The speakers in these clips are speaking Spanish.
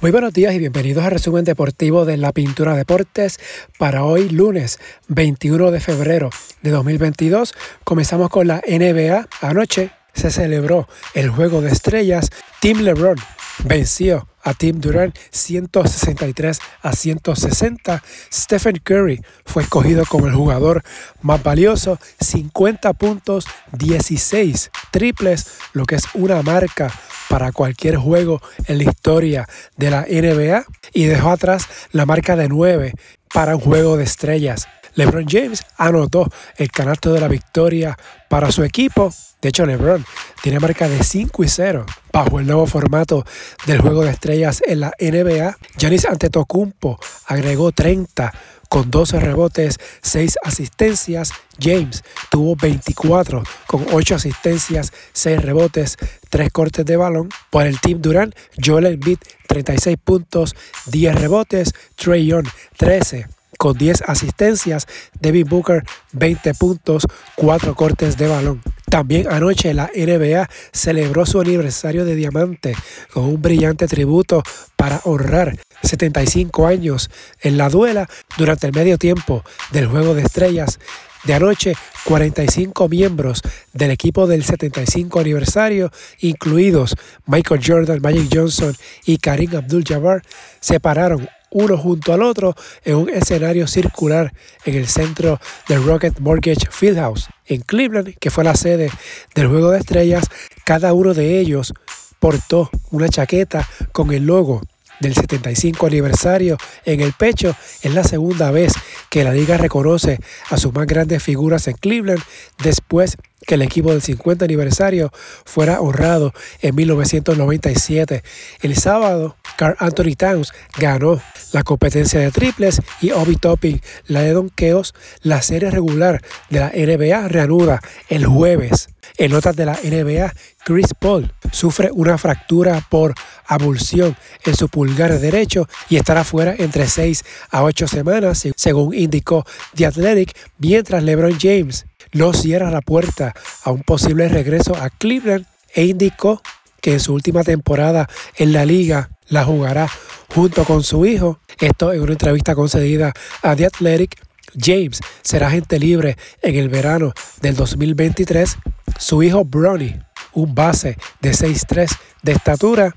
Muy buenos días y bienvenidos al resumen deportivo de la Pintura Deportes para hoy lunes 21 de febrero de 2022. Comenzamos con la NBA. Anoche se celebró el juego de estrellas. Team LeBron venció a Team Durant 163 a 160. Stephen Curry fue escogido como el jugador más valioso, 50 puntos, 16 triples, lo que es una marca para cualquier juego en la historia de la NBA y dejó atrás la marca de 9 para un juego de estrellas. LeBron James anotó el canasto de la victoria para su equipo. De hecho, LeBron tiene marca de 5 y 0 bajo el nuevo formato del juego de estrellas en la NBA. Giannis Antetokounmpo agregó 30 con 12 rebotes, 6 asistencias. James tuvo 24 con 8 asistencias, 6 rebotes, 3 cortes de balón. Por el Team Durant, Joel Embiid 36 puntos, 10 rebotes, Trey Young 13 con 10 asistencias, Devin Booker 20 puntos, 4 cortes de balón. También anoche la NBA celebró su aniversario de diamante con un brillante tributo para honrar 75 años en la duela durante el medio tiempo del Juego de Estrellas. De anoche, 45 miembros del equipo del 75 aniversario, incluidos Michael Jordan, Magic Johnson y Karim Abdul-Jabbar, se pararon uno junto al otro en un escenario circular en el centro del Rocket Mortgage Fieldhouse en Cleveland, que fue la sede del Juego de Estrellas. Cada uno de ellos portó una chaqueta con el logo del 75 aniversario en el pecho. Es la segunda vez que la liga reconoce a sus más grandes figuras en Cleveland después que el equipo del 50 aniversario fuera honrado en 1997. El sábado, Carl Anthony Towns ganó la competencia de triples y Obi Topping la de donkeos. La serie regular de la NBA reanuda el jueves. En notas de la NBA, Chris Paul sufre una fractura por abulsión en su pulgar derecho y estará fuera entre 6 a 8 semanas, según indicó The Athletic, mientras LeBron James no cierra la puerta a un posible regreso a Cleveland e indicó que en su última temporada en la liga la jugará junto con su hijo. Esto en una entrevista concedida a The Athletic. James será agente libre en el verano del 2023. Su hijo Bronny, un base de 6'3 de estatura,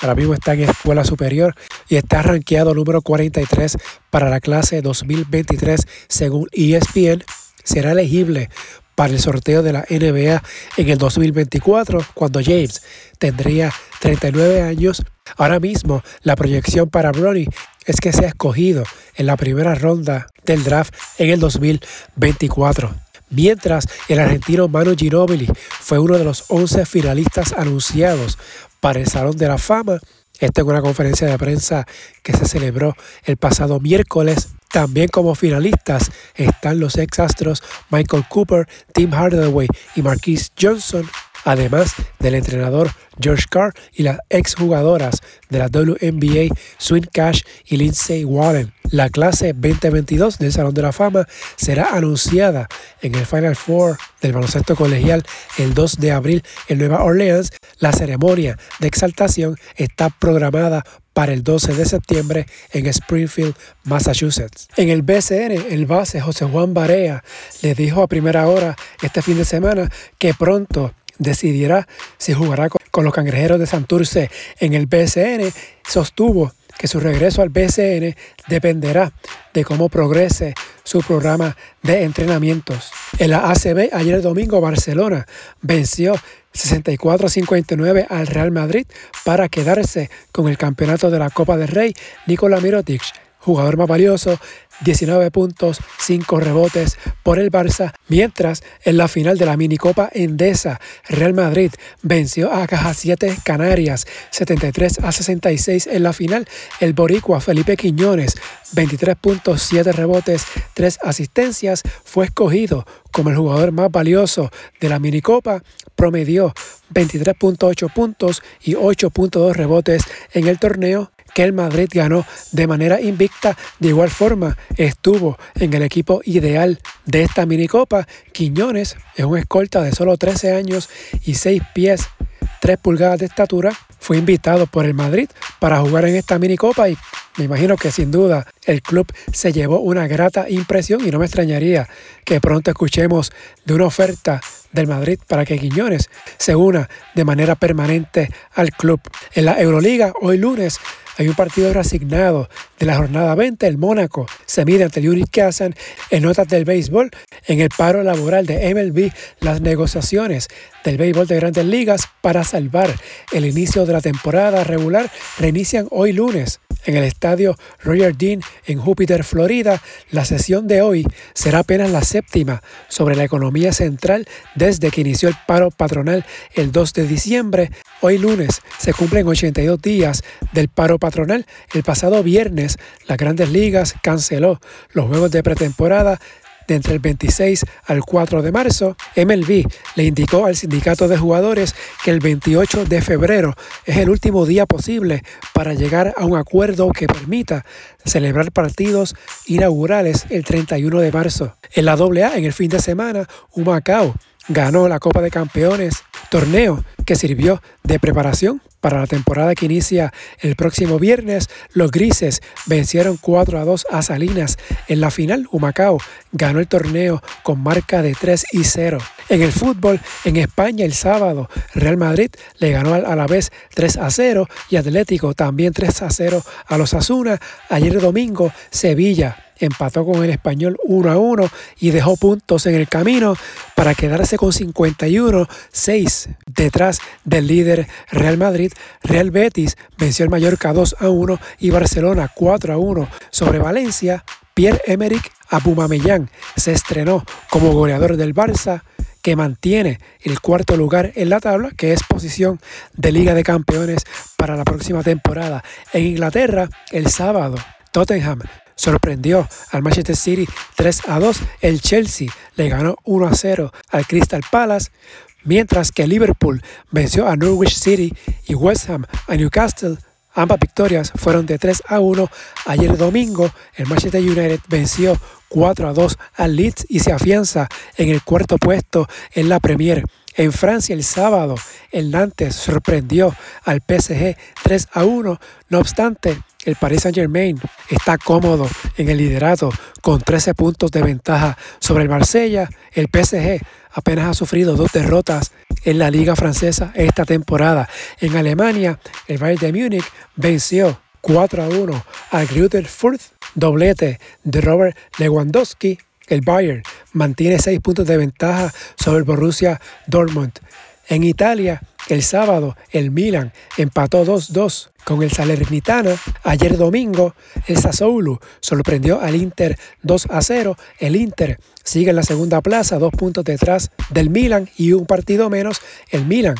ahora mismo está en escuela superior y está rankeado número 43 para la clase 2023 según ESPN será elegible para el sorteo de la NBA en el 2024, cuando James tendría 39 años. Ahora mismo, la proyección para Bronny es que sea escogido en la primera ronda del draft en el 2024. Mientras el argentino Manu Ginóbili fue uno de los 11 finalistas anunciados para el Salón de la Fama, esta en una conferencia de prensa que se celebró el pasado miércoles también como finalistas están los ex astros Michael Cooper, Tim Hardaway y Marquise Johnson, además del entrenador George Carr y las ex jugadoras de la WNBA Swin Cash y Lindsay Warren. La clase 2022 del Salón de la Fama será anunciada en el Final Four del baloncesto colegial el 2 de abril en Nueva Orleans. La ceremonia de exaltación está programada para el 12 de septiembre en Springfield, Massachusetts. En el BCN, el base José Juan Barea le dijo a primera hora este fin de semana que pronto decidirá si jugará con los cangrejeros de Santurce en el BCN. Sostuvo que su regreso al BCN dependerá de cómo progrese su programa de entrenamientos. En la ACB, ayer domingo, Barcelona venció 64-59 al Real Madrid para quedarse con el campeonato de la Copa del Rey. Nikola Mirotic, jugador más valioso, 19 puntos, 5 rebotes por el Barça, mientras en la final de la minicopa Endesa, Real Madrid venció a Caja 7 Canarias 73 a 66 en la final. El boricua Felipe Quiñones, 23 puntos, 7 rebotes, 3 asistencias, fue escogido como el jugador más valioso de la minicopa, promedió 23.8 puntos y 8.2 rebotes en el torneo el Madrid ganó de manera invicta. De igual forma, estuvo en el equipo ideal de esta minicopa. Quiñones es un escolta de solo 13 años y 6 pies, 3 pulgadas de estatura. Fue invitado por el Madrid para jugar en esta mini copa y me imagino que sin duda el club se llevó una grata impresión y no me extrañaría que pronto escuchemos de una oferta del Madrid para que Quiñones se una de manera permanente al club. En la Euroliga, hoy lunes, hay un partido reasignado de la jornada 20. El Mónaco se mide ante el Kazan en notas del béisbol. En el paro laboral de MLB, las negociaciones del béisbol de grandes ligas para salvar el inicio de la temporada regular reinician hoy lunes. En el estadio Roger Dean en Júpiter, Florida, la sesión de hoy será apenas la séptima sobre la economía central desde que inició el paro patronal el 2 de diciembre. Hoy lunes se cumplen 82 días del paro patronal. El pasado viernes, las grandes ligas canceló los juegos de pretemporada de entre el 26 al 4 de marzo, MLB le indicó al sindicato de jugadores que el 28 de febrero es el último día posible para llegar a un acuerdo que permita celebrar partidos inaugurales el 31 de marzo. En la AA, en el fin de semana, Humacao ganó la Copa de Campeones, torneo que sirvió de preparación para la temporada que inicia el próximo viernes. Los grises vencieron 4 a 2 a Salinas. En la final, Humacao ganó el torneo con marca de 3 y 0. En el fútbol, en España el sábado, Real Madrid le ganó al Alavés 3 a 0 y Atlético también 3 a 0 a los Asuna. Ayer domingo, Sevilla empató con el español 1 a 1 y dejó puntos en el camino para quedarse con 51, 6 detrás del líder Real Madrid. Real Betis venció al Mallorca 2 a 1 y Barcelona 4 a 1 sobre Valencia. Pierre-Emerick Abumamellán se estrenó como goleador del Barça que mantiene el cuarto lugar en la tabla, que es posición de Liga de Campeones para la próxima temporada. En Inglaterra, el sábado, Tottenham sorprendió al Manchester City 3 a 2. El Chelsea le ganó 1 a 0 al Crystal Palace, mientras que Liverpool venció a Norwich City y West Ham a Newcastle. Ambas victorias fueron de 3 a 1. Ayer domingo, el Manchester United venció 4 a 2 al Leeds y se afianza en el cuarto puesto en la Premier. En Francia el sábado, el Nantes sorprendió al PSG 3 a 1. No obstante, el Paris Saint-Germain está cómodo en el liderato con 13 puntos de ventaja sobre el Marsella. El PSG apenas ha sufrido dos derrotas en la liga francesa esta temporada. En Alemania, el Bayern de Múnich venció 4 a 1 al Greuther Fürth, doblete de Robert Lewandowski. El Bayern mantiene 6 puntos de ventaja sobre el Borussia Dortmund. En Italia, el sábado, el Milan empató 2-2 con el Salernitana. Ayer domingo, el Sassuolo sorprendió al Inter 2-0. El Inter sigue en la segunda plaza, dos puntos detrás del Milan y un partido menos. El Milan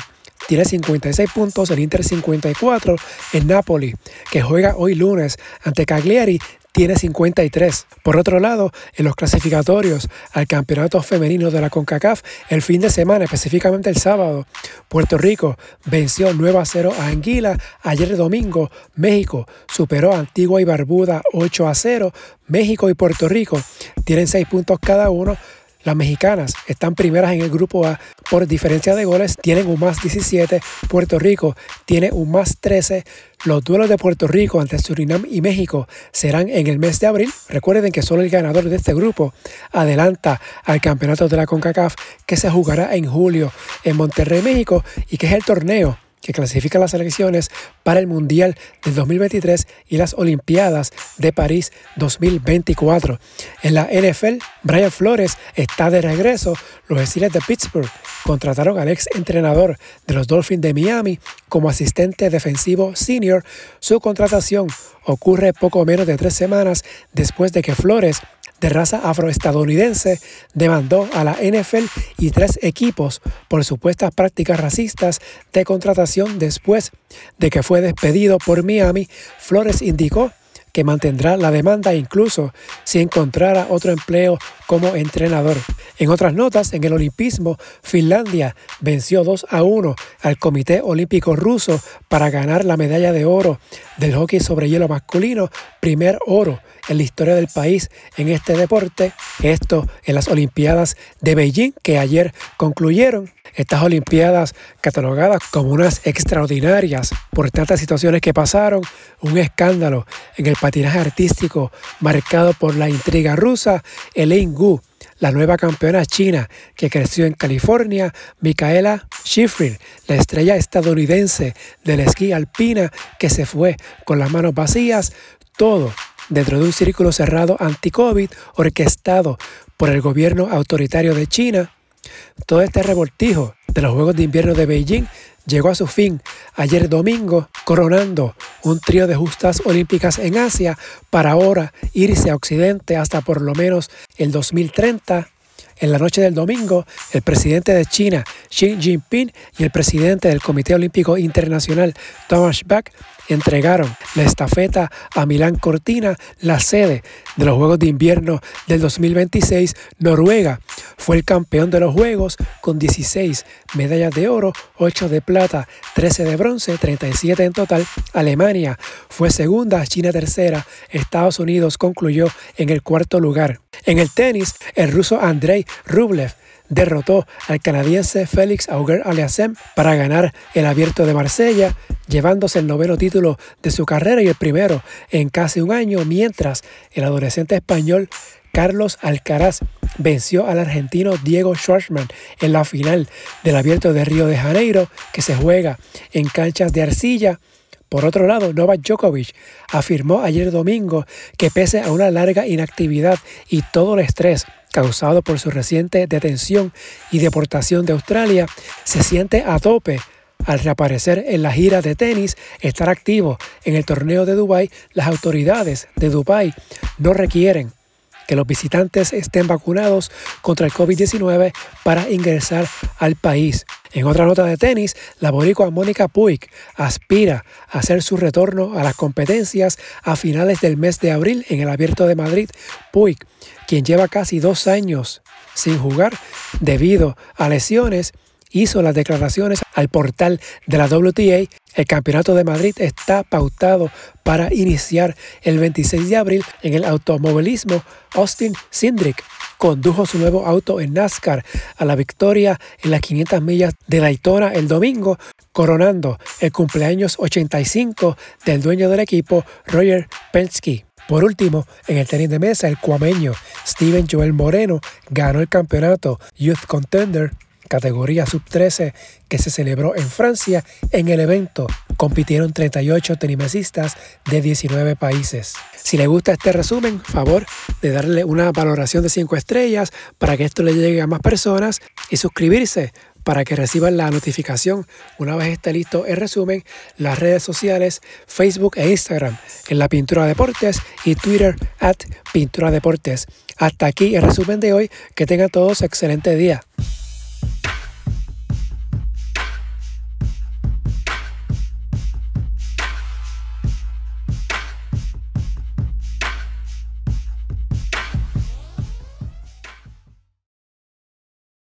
tiene 56 puntos, el Inter 54, el Napoli, que juega hoy lunes ante Cagliari, tiene 53. Por otro lado, en los clasificatorios al campeonato femenino de la CONCACAF, el fin de semana, específicamente el sábado, Puerto Rico venció 9 a 0 a Anguila. Ayer domingo, México superó a Antigua y Barbuda 8 a 0. México y Puerto Rico tienen 6 puntos cada uno. Las mexicanas están primeras en el grupo A por diferencia de goles, tienen un más 17, Puerto Rico tiene un más 13. Los duelos de Puerto Rico ante Surinam y México serán en el mes de abril. Recuerden que solo el ganador de este grupo adelanta al campeonato de la CONCACAF que se jugará en julio en Monterrey, México y que es el torneo que clasifica las selecciones para el Mundial del 2023 y las Olimpiadas de París 2024. En la NFL, Brian Flores está de regreso. Los Steelers de Pittsburgh contrataron al ex entrenador de los Dolphins de Miami como asistente defensivo senior. Su contratación ocurre poco menos de tres semanas después de que Flores de raza afroestadounidense demandó a la NFL y tres equipos por supuestas prácticas racistas de contratación después de que fue despedido por Miami. Flores indicó que mantendrá la demanda incluso si encontrara otro empleo como entrenador. En otras notas, en el olimpismo, Finlandia venció 2 a 1 al Comité Olímpico Ruso para ganar la medalla de oro del hockey sobre hielo masculino, primer oro en la historia del país en este deporte. Esto en las Olimpiadas de Beijing que ayer concluyeron. Estas Olimpiadas catalogadas como unas extraordinarias por tantas situaciones que pasaron, un escándalo en el patinaje artístico marcado por la intriga rusa, Elaine Gu, la nueva campeona china que creció en California, Micaela Schifrin, la estrella estadounidense del esquí alpina que se fue con las manos vacías, todo dentro de un círculo cerrado anti-COVID orquestado por el gobierno autoritario de China. Todo este revoltijo de los Juegos de Invierno de Beijing llegó a su fin ayer domingo, coronando un trío de justas olímpicas en Asia para ahora irse a Occidente hasta por lo menos el 2030 en la noche del domingo, el presidente de China, Xi Jinping, y el presidente del Comité Olímpico Internacional, Thomas Bach, entregaron la estafeta a Milán Cortina, la sede de los Juegos de Invierno del 2026. Noruega fue el campeón de los Juegos con 16 medallas de oro, 8 de plata, 13 de bronce, 37 en total. Alemania fue segunda, China tercera, Estados Unidos concluyó en el cuarto lugar. En el tenis, el ruso Andrei Rublev derrotó al canadiense Félix Auger Aliassime para ganar el Abierto de Marsella, llevándose el noveno título de su carrera y el primero en casi un año, mientras el adolescente español Carlos Alcaraz venció al argentino Diego Schwartzman en la final del Abierto de Río de Janeiro, que se juega en canchas de arcilla. Por otro lado, Novak Djokovic afirmó ayer domingo que pese a una larga inactividad y todo el estrés causado por su reciente detención y deportación de Australia, se siente a tope. Al reaparecer en la gira de tenis, estar activo en el torneo de Dubái, las autoridades de Dubái no requieren que los visitantes estén vacunados contra el COVID-19 para ingresar al país. En otra nota de tenis, la boricua Mónica Puig aspira a hacer su retorno a las competencias a finales del mes de abril en el Abierto de Madrid. Puig, quien lleva casi dos años sin jugar debido a lesiones, hizo las declaraciones al portal de la WTA. El Campeonato de Madrid está pautado para iniciar el 26 de abril en el automovilismo. Austin Sindrick condujo su nuevo auto en NASCAR a la victoria en las 500 millas de Daytona el domingo, coronando el cumpleaños 85 del dueño del equipo, Roger Penske. Por último, en el tenis de mesa, el cuameño Steven Joel Moreno ganó el campeonato Youth Contender categoría sub-13 que se celebró en Francia. En el evento compitieron 38 tenimesistas de 19 países. Si le gusta este resumen, favor de darle una valoración de 5 estrellas para que esto le llegue a más personas y suscribirse para que reciban la notificación una vez esté listo el resumen, las redes sociales, Facebook e Instagram en la Pintura Deportes y Twitter at Pintura Deportes. Hasta aquí el resumen de hoy. Que tengan todos excelente día.